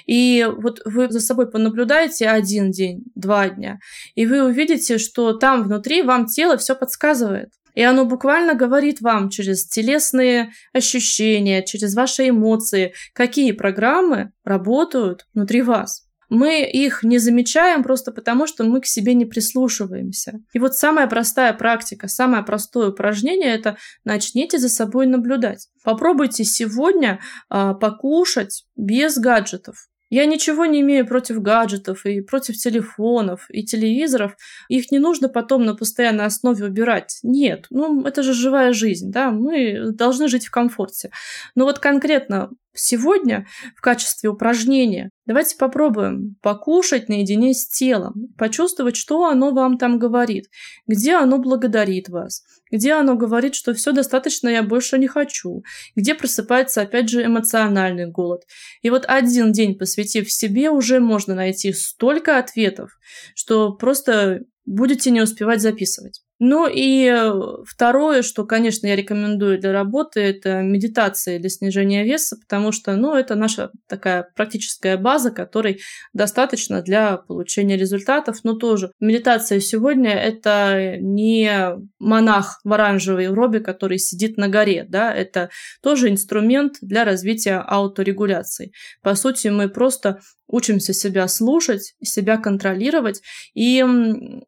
и вот вы за собой понаблюдаете один день, два дня, и вы увидите, что там внутри вам тело все подсказывает. И оно буквально говорит вам через телесные ощущения, через ваши эмоции, какие программы работают внутри вас мы их не замечаем просто потому, что мы к себе не прислушиваемся. И вот самая простая практика, самое простое упражнение – это начните за собой наблюдать. Попробуйте сегодня э, покушать без гаджетов. Я ничего не имею против гаджетов и против телефонов и телевизоров. Их не нужно потом на постоянной основе убирать. Нет, ну это же живая жизнь, да, мы должны жить в комфорте. Но вот конкретно сегодня в качестве упражнения давайте попробуем покушать наедине с телом, почувствовать, что оно вам там говорит, где оно благодарит вас, где оно говорит, что все достаточно, я больше не хочу, где просыпается опять же эмоциональный голод. И вот один день посвятив себе, уже можно найти столько ответов, что просто будете не успевать записывать. Ну и э, второе, что, конечно, я рекомендую для работы, это медитация для снижения веса, потому что, ну, это наша такая практическая база, которой достаточно для получения результатов, но тоже медитация сегодня это не монах в оранжевой робе, который сидит на горе, да, это тоже инструмент для развития ауторегуляции. По сути, мы просто учимся себя слушать, себя контролировать и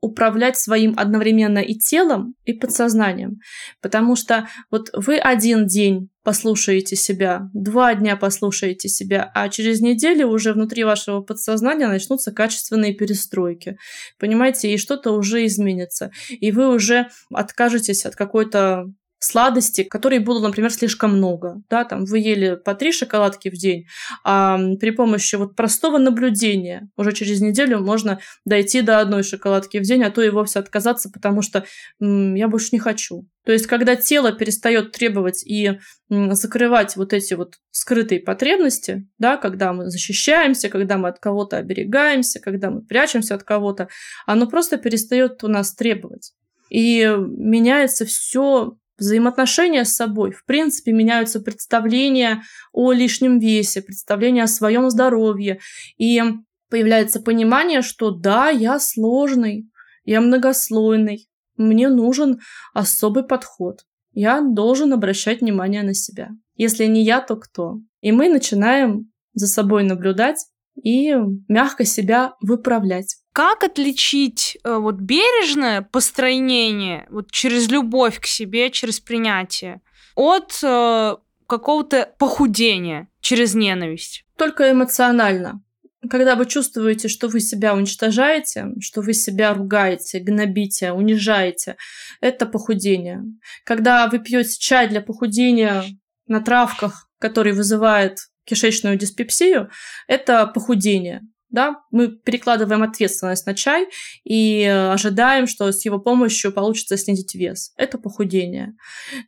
управлять своим одновременно и телом, и подсознанием. Потому что вот вы один день послушаете себя, два дня послушаете себя, а через неделю уже внутри вашего подсознания начнутся качественные перестройки. Понимаете, и что-то уже изменится. И вы уже откажетесь от какой-то сладости, которые будут, например, слишком много. Да, там вы ели по три шоколадки в день, а при помощи вот простого наблюдения уже через неделю можно дойти до одной шоколадки в день, а то и вовсе отказаться, потому что м, я больше не хочу. То есть, когда тело перестает требовать и м, закрывать вот эти вот скрытые потребности, да, когда мы защищаемся, когда мы от кого-то оберегаемся, когда мы прячемся от кого-то, оно просто перестает у нас требовать. И меняется все взаимоотношения с собой, в принципе, меняются представления о лишнем весе, представления о своем здоровье. И появляется понимание, что да, я сложный, я многослойный, мне нужен особый подход. Я должен обращать внимание на себя. Если не я, то кто? И мы начинаем за собой наблюдать и мягко себя выправлять. Как отличить э, вот бережное построение вот через любовь к себе, через принятие от э, какого-то похудения через ненависть? Только эмоционально. Когда вы чувствуете, что вы себя уничтожаете, что вы себя ругаете, гнобите, унижаете, это похудение. Когда вы пьете чай для похудения на травках, который вызывает кишечную диспепсию, это похудение. Да, мы перекладываем ответственность на чай и ожидаем, что с его помощью получится снизить вес. Это похудение.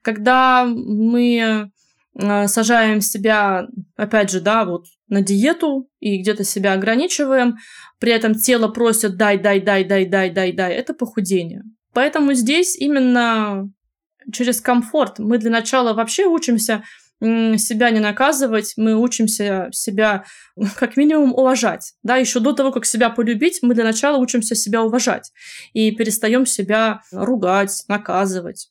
Когда мы э, сажаем себя, опять же, да, вот на диету и где-то себя ограничиваем, при этом тело просит дай, дай, дай, дай, дай, дай, дай, это похудение. Поэтому здесь именно через комфорт мы для начала вообще учимся себя не наказывать, мы учимся себя как минимум уважать. Да, еще до того, как себя полюбить, мы для начала учимся себя уважать и перестаем себя ругать, наказывать,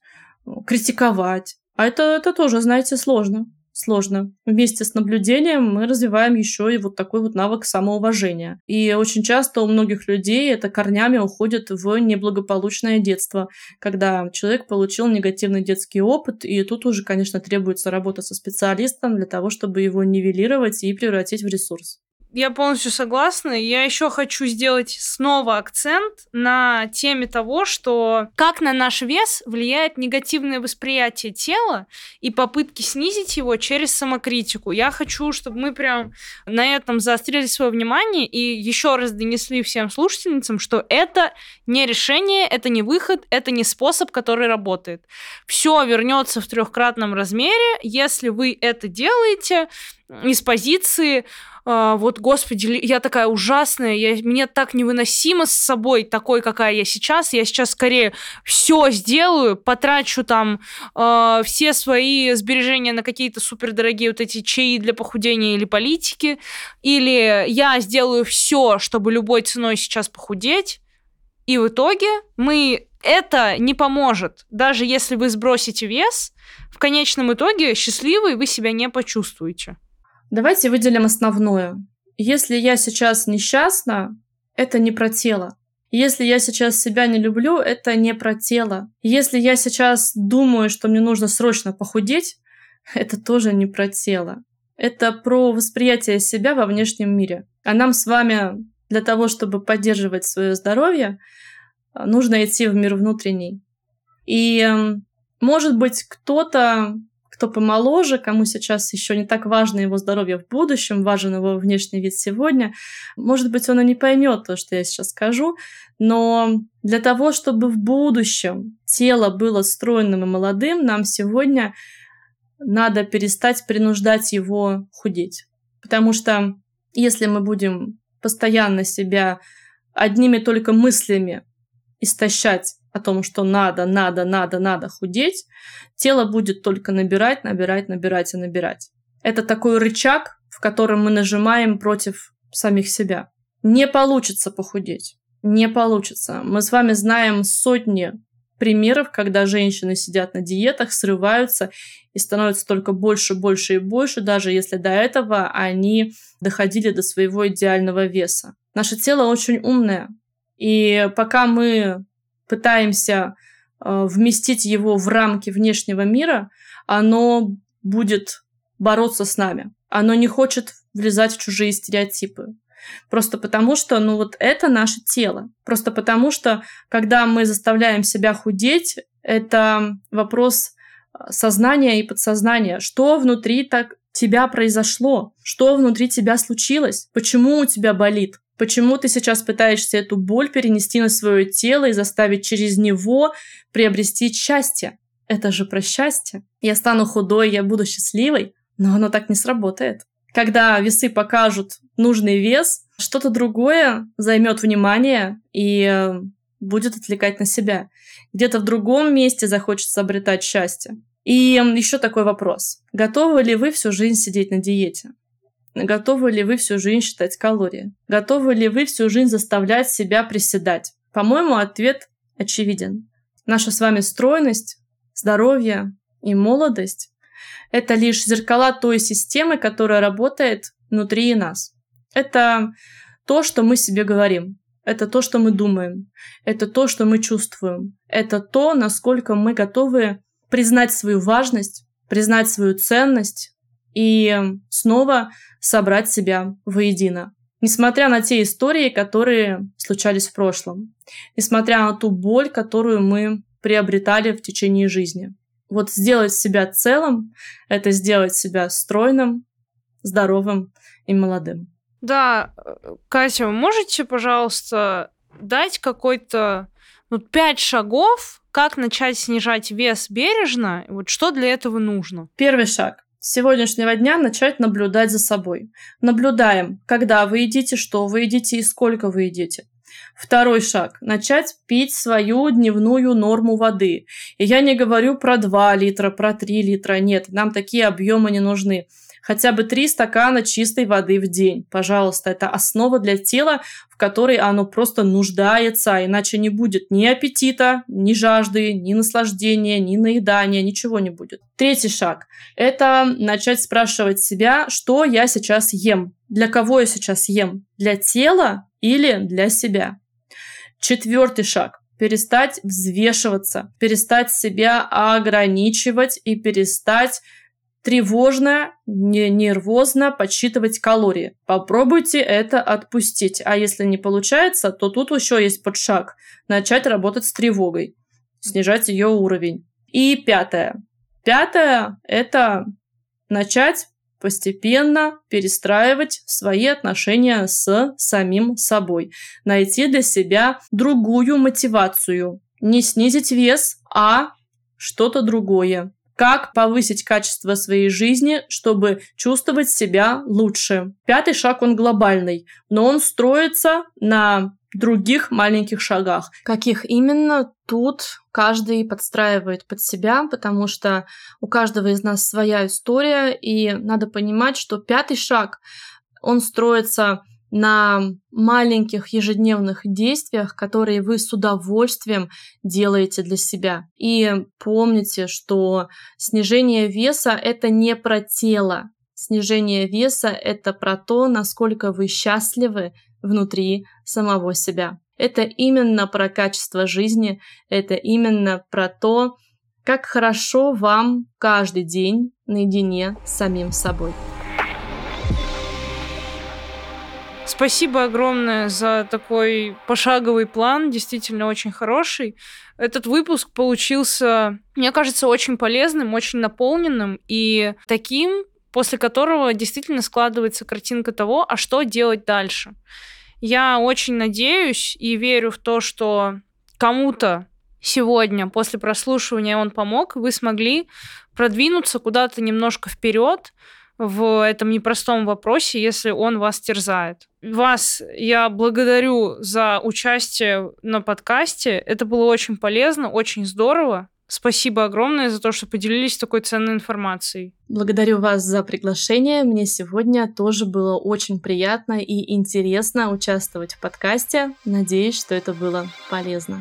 критиковать. А это, это тоже, знаете, сложно сложно. Вместе с наблюдением мы развиваем еще и вот такой вот навык самоуважения. И очень часто у многих людей это корнями уходит в неблагополучное детство, когда человек получил негативный детский опыт, и тут уже, конечно, требуется работа со специалистом для того, чтобы его нивелировать и превратить в ресурс я полностью согласна. Я еще хочу сделать снова акцент на теме того, что как на наш вес влияет негативное восприятие тела и попытки снизить его через самокритику. Я хочу, чтобы мы прям на этом заострили свое внимание и еще раз донесли всем слушательницам, что это не решение, это не выход, это не способ, который работает. Все вернется в трехкратном размере, если вы это делаете из позиции вот, господи, я такая ужасная, я, мне так невыносимо с собой такой, какая я сейчас, я сейчас скорее все сделаю, потрачу там э, все свои сбережения на какие-то супердорогие вот эти чаи для похудения или политики, или я сделаю все, чтобы любой ценой сейчас похудеть, и в итоге мы это не поможет. Даже если вы сбросите вес, в конечном итоге счастливый вы себя не почувствуете. Давайте выделим основное. Если я сейчас несчастна, это не про тело. Если я сейчас себя не люблю, это не про тело. Если я сейчас думаю, что мне нужно срочно похудеть, это тоже не про тело. Это про восприятие себя во внешнем мире. А нам с вами для того, чтобы поддерживать свое здоровье, нужно идти в мир внутренний. И, может быть, кто-то кто помоложе, кому сейчас еще не так важно его здоровье в будущем, важен его внешний вид сегодня, может быть, он и не поймет то, что я сейчас скажу, но для того, чтобы в будущем тело было стройным и молодым, нам сегодня надо перестать принуждать его худеть. Потому что если мы будем постоянно себя одними только мыслями истощать о том, что надо, надо, надо, надо худеть, тело будет только набирать, набирать, набирать и набирать. Это такой рычаг, в котором мы нажимаем против самих себя. Не получится похудеть. Не получится. Мы с вами знаем сотни примеров, когда женщины сидят на диетах, срываются и становятся только больше, больше и больше, даже если до этого они доходили до своего идеального веса. Наше тело очень умное. И пока мы пытаемся э, вместить его в рамки внешнего мира, оно будет бороться с нами. Оно не хочет влезать в чужие стереотипы. Просто потому что, ну вот это наше тело. Просто потому что, когда мы заставляем себя худеть, это вопрос э, сознания и подсознания. Что внутри так тебя произошло? Что внутри тебя случилось? Почему у тебя болит? Почему ты сейчас пытаешься эту боль перенести на свое тело и заставить через него приобрести счастье? Это же про счастье. Я стану худой, я буду счастливой, но оно так не сработает. Когда весы покажут нужный вес, что-то другое займет внимание и э, будет отвлекать на себя. Где-то в другом месте захочется обретать счастье. И еще такой вопрос. Готовы ли вы всю жизнь сидеть на диете? Готовы ли вы всю жизнь считать калории? Готовы ли вы всю жизнь заставлять себя приседать? По-моему, ответ очевиден. Наша с вами стройность, здоровье и молодость – это лишь зеркала той системы, которая работает внутри нас. Это то, что мы себе говорим. это то, что мы думаем, это то, что мы чувствуем, это то, насколько мы готовы признать свою важность, признать свою ценность и снова собрать себя воедино. Несмотря на те истории, которые случались в прошлом, несмотря на ту боль, которую мы приобретали в течение жизни. Вот сделать себя целым — это сделать себя стройным, здоровым и молодым. Да, Катя, вы можете, пожалуйста, дать какой-то ну, пять шагов, как начать снижать вес бережно? Вот что для этого нужно? Первый шаг. С сегодняшнего дня начать наблюдать за собой. Наблюдаем, когда вы едите, что вы едите и сколько вы едите. Второй шаг – начать пить свою дневную норму воды. И я не говорю про 2 литра, про 3 литра, нет, нам такие объемы не нужны хотя бы 3 стакана чистой воды в день. Пожалуйста, это основа для тела, в которой оно просто нуждается, иначе не будет ни аппетита, ни жажды, ни наслаждения, ни наедания, ничего не будет. Третий шаг – это начать спрашивать себя, что я сейчас ем, для кого я сейчас ем, для тела или для себя. Четвертый шаг перестать взвешиваться, перестать себя ограничивать и перестать тревожно, не нервозно подсчитывать калории. Попробуйте это отпустить. А если не получается, то тут еще есть подшаг. Начать работать с тревогой, снижать ее уровень. И пятое. Пятое – это начать постепенно перестраивать свои отношения с самим собой. Найти для себя другую мотивацию. Не снизить вес, а что-то другое как повысить качество своей жизни, чтобы чувствовать себя лучше. Пятый шаг, он глобальный, но он строится на других маленьких шагах. Каких именно тут каждый подстраивает под себя, потому что у каждого из нас своя история, и надо понимать, что пятый шаг, он строится на маленьких ежедневных действиях, которые вы с удовольствием делаете для себя. И помните, что снижение веса — это не про тело. Снижение веса — это про то, насколько вы счастливы внутри самого себя. Это именно про качество жизни, это именно про то, как хорошо вам каждый день наедине с самим собой. Спасибо огромное за такой пошаговый план, действительно очень хороший. Этот выпуск получился, мне кажется, очень полезным, очень наполненным и таким, после которого действительно складывается картинка того, а что делать дальше. Я очень надеюсь и верю в то, что кому-то сегодня после прослушивания он помог, вы смогли продвинуться куда-то немножко вперед, в этом непростом вопросе, если он вас терзает. Вас я благодарю за участие на подкасте. Это было очень полезно, очень здорово. Спасибо огромное за то, что поделились такой ценной информацией. Благодарю вас за приглашение. Мне сегодня тоже было очень приятно и интересно участвовать в подкасте. Надеюсь, что это было полезно.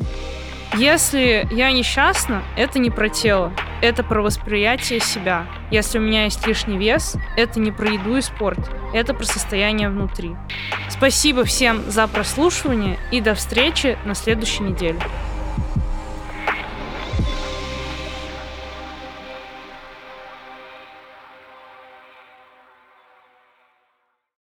Если я несчастна, это не про тело, это про восприятие себя. Если у меня есть лишний вес, это не про еду и спорт, это про состояние внутри. Спасибо всем за прослушивание и до встречи на следующей неделе.